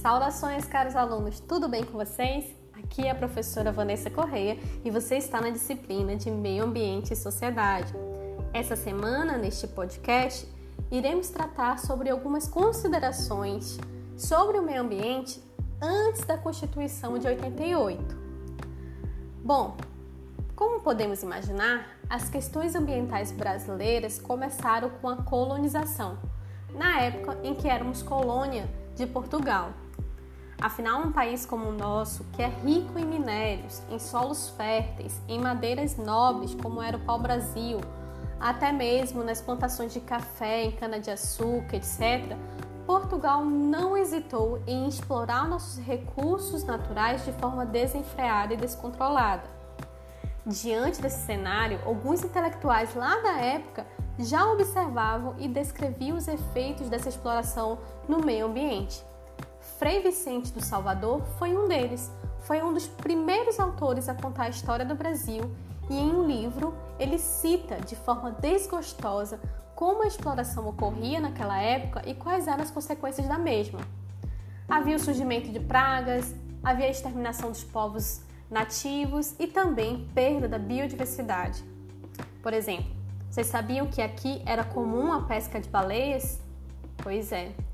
Saudações, caros alunos, tudo bem com vocês? Aqui é a professora Vanessa Correia e você está na disciplina de Meio Ambiente e Sociedade. Essa semana, neste podcast, iremos tratar sobre algumas considerações sobre o meio ambiente antes da Constituição de 88. Bom, como podemos imaginar, as questões ambientais brasileiras começaram com a colonização, na época em que éramos colônia de Portugal. Afinal, um país como o nosso, que é rico em minérios, em solos férteis, em madeiras nobres, como era o pau-brasil, até mesmo nas plantações de café, em cana-de-açúcar, etc., Portugal não hesitou em explorar nossos recursos naturais de forma desenfreada e descontrolada. Diante desse cenário, alguns intelectuais lá da época já observavam e descreviam os efeitos dessa exploração no meio ambiente. Frei Vicente do Salvador foi um deles. Foi um dos primeiros autores a contar a história do Brasil e em um livro ele cita de forma desgostosa como a exploração ocorria naquela época e quais eram as consequências da mesma. Havia o surgimento de pragas, havia a exterminação dos povos nativos e também perda da biodiversidade. Por exemplo, vocês sabiam que aqui era comum a pesca de baleias? Pois é.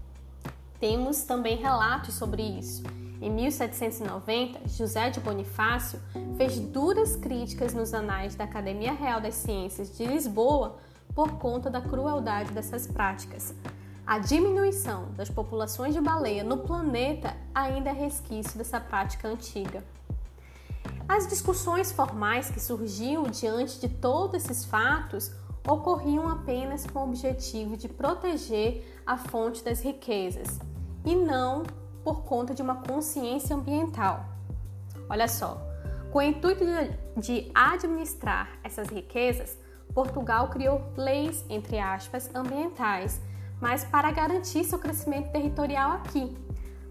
Temos também relatos sobre isso. Em 1790, José de Bonifácio fez duras críticas nos anais da Academia Real das Ciências de Lisboa por conta da crueldade dessas práticas. A diminuição das populações de baleia no planeta ainda é resquício dessa prática antiga. As discussões formais que surgiam diante de todos esses fatos ocorriam apenas com o objetivo de proteger a fonte das riquezas e não por conta de uma consciência ambiental. Olha só, com o intuito de administrar essas riquezas, Portugal criou leis, entre aspas, ambientais, mas para garantir seu crescimento territorial aqui.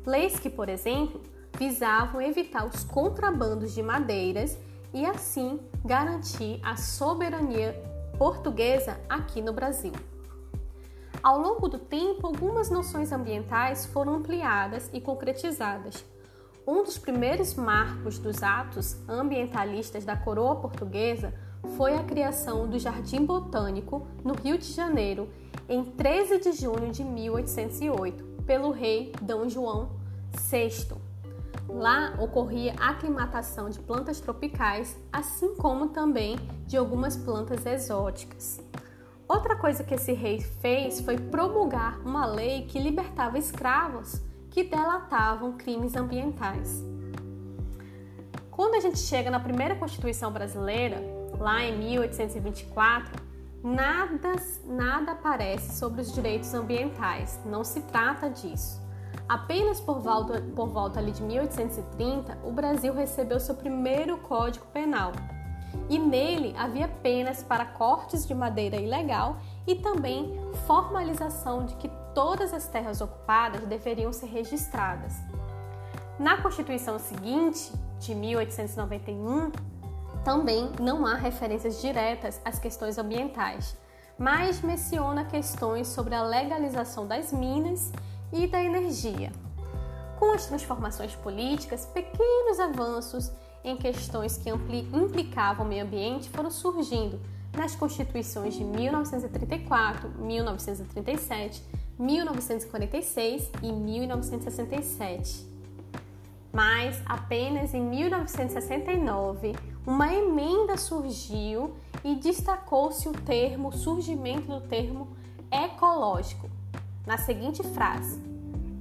Leis que, por exemplo, visavam evitar os contrabandos de madeiras e assim garantir a soberania portuguesa aqui no Brasil. Ao longo do tempo, algumas noções ambientais foram ampliadas e concretizadas. Um dos primeiros marcos dos atos ambientalistas da coroa portuguesa foi a criação do Jardim Botânico no Rio de Janeiro em 13 de junho de 1808 pelo rei D. João VI. Lá ocorria a aclimatação de plantas tropicais, assim como também de algumas plantas exóticas. Outra coisa que esse rei fez foi promulgar uma lei que libertava escravos que delatavam crimes ambientais. Quando a gente chega na primeira Constituição brasileira, lá em 1824, nada, nada aparece sobre os direitos ambientais, não se trata disso. Apenas por volta, por volta ali de 1830, o Brasil recebeu seu primeiro Código Penal. E nele havia penas para cortes de madeira ilegal e também formalização de que todas as terras ocupadas deveriam ser registradas. Na Constituição seguinte, de 1891, também não há referências diretas às questões ambientais, mas menciona questões sobre a legalização das minas e da energia. Com as transformações políticas, pequenos avanços em questões que implicavam o meio ambiente foram surgindo nas constituições de 1934, 1937, 1946 e 1967. Mas apenas em 1969 uma emenda surgiu e destacou-se o termo, o surgimento do termo ecológico, na seguinte frase: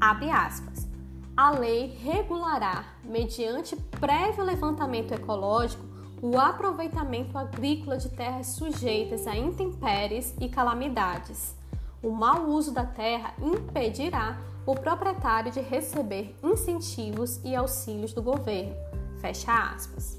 abre aspas. A lei regulará, mediante prévio levantamento ecológico, o aproveitamento agrícola de terras sujeitas a intempéries e calamidades. O mau uso da terra impedirá o proprietário de receber incentivos e auxílios do governo. Fecha aspas.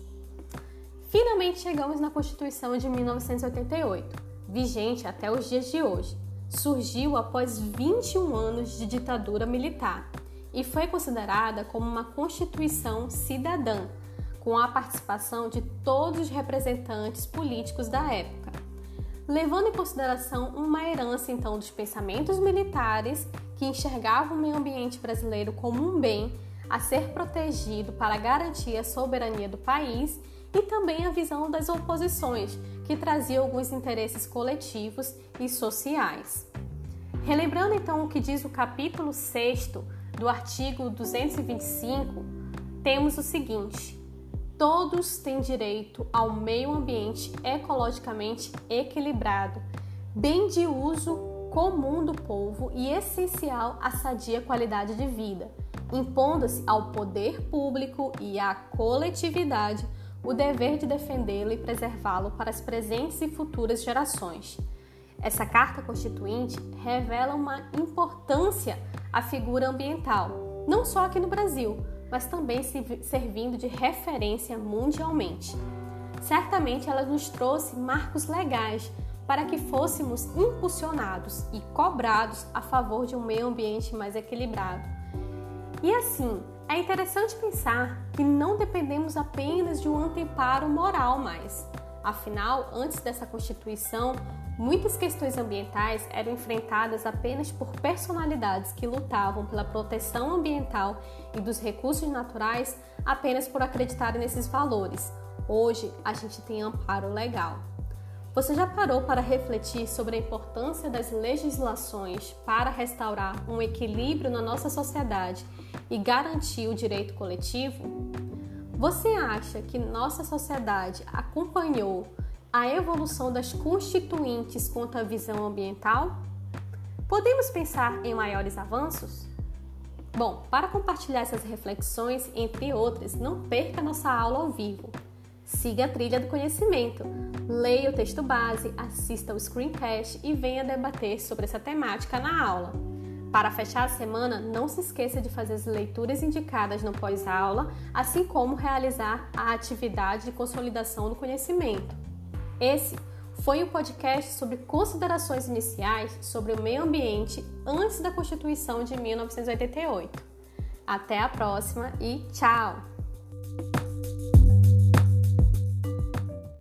Finalmente chegamos na Constituição de 1988, vigente até os dias de hoje. Surgiu após 21 anos de ditadura militar e foi considerada como uma Constituição cidadã, com a participação de todos os representantes políticos da época, levando em consideração uma herança então dos pensamentos militares que enxergava o meio ambiente brasileiro como um bem a ser protegido para garantir a soberania do país e também a visão das oposições, que trazia alguns interesses coletivos e sociais. Relembrando então o que diz o capítulo 6 do artigo 225, temos o seguinte: todos têm direito ao meio ambiente ecologicamente equilibrado, bem de uso comum do povo e essencial à sadia qualidade de vida, impondo-se ao poder público e à coletividade o dever de defendê-lo e preservá-lo para as presentes e futuras gerações. Essa carta constituinte revela uma importância à figura ambiental, não só aqui no Brasil, mas também servindo de referência mundialmente. Certamente ela nos trouxe marcos legais para que fôssemos impulsionados e cobrados a favor de um meio ambiente mais equilibrado. E assim, é interessante pensar que não dependemos apenas de um anteparo moral mais. Afinal, antes dessa Constituição, Muitas questões ambientais eram enfrentadas apenas por personalidades que lutavam pela proteção ambiental e dos recursos naturais apenas por acreditarem nesses valores. Hoje, a gente tem amparo legal. Você já parou para refletir sobre a importância das legislações para restaurar um equilíbrio na nossa sociedade e garantir o direito coletivo? Você acha que nossa sociedade acompanhou a evolução das constituintes quanto à visão ambiental? Podemos pensar em maiores avanços? Bom, para compartilhar essas reflexões, entre outras, não perca nossa aula ao vivo. Siga a trilha do conhecimento, leia o texto base, assista o screencast e venha debater sobre essa temática na aula. Para fechar a semana, não se esqueça de fazer as leituras indicadas no pós-aula, assim como realizar a atividade de consolidação do conhecimento. Esse foi o podcast sobre considerações iniciais sobre o meio ambiente antes da Constituição de 1988. Até a próxima e tchau!